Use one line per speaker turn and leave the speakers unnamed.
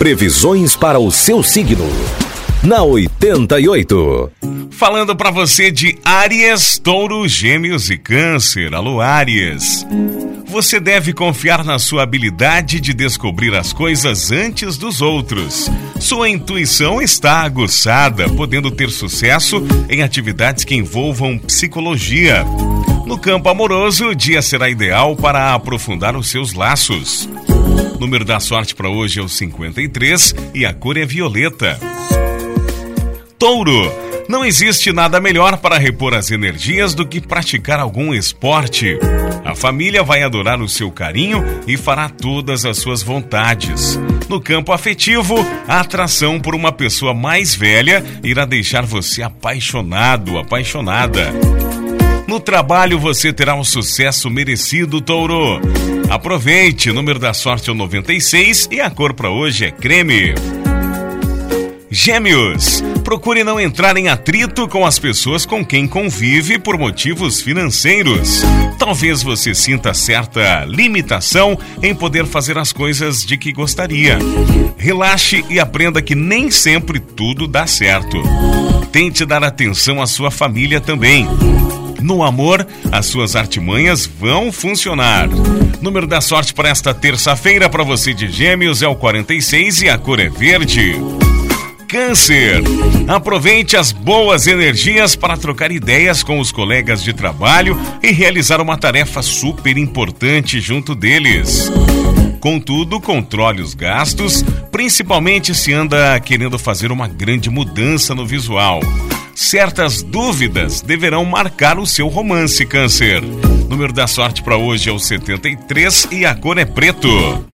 Previsões para o seu signo. Na 88.
Falando para você de Áries, Touro, Gêmeos e Câncer. Alô, Áries. Você deve confiar na sua habilidade de descobrir as coisas antes dos outros. Sua intuição está aguçada, podendo ter sucesso em atividades que envolvam psicologia. No campo amoroso, o dia será ideal para aprofundar os seus laços. O número da sorte para hoje é o 53 e a cor é violeta. Touro. Não existe nada melhor para repor as energias do que praticar algum esporte. A família vai adorar o seu carinho e fará todas as suas vontades. No campo afetivo, a atração por uma pessoa mais velha irá deixar você apaixonado, apaixonada. No trabalho você terá um sucesso merecido, Touro. Aproveite, o número da sorte é o 96 e a cor para hoje é creme. Gêmeos, procure não entrar em atrito com as pessoas com quem convive por motivos financeiros. Talvez você sinta certa limitação em poder fazer as coisas de que gostaria. Relaxe e aprenda que nem sempre tudo dá certo. Tente dar atenção à sua família também. No amor, as suas artimanhas vão funcionar. Número da sorte para esta terça-feira para você de Gêmeos é o 46 e a cor é verde. Câncer. Aproveite as boas energias para trocar ideias com os colegas de trabalho e realizar uma tarefa super importante junto deles. Contudo, controle os gastos, principalmente se anda querendo fazer uma grande mudança no visual. Certas dúvidas deverão marcar o seu romance, Câncer. Número da sorte para hoje é o 73 e a cor é preto.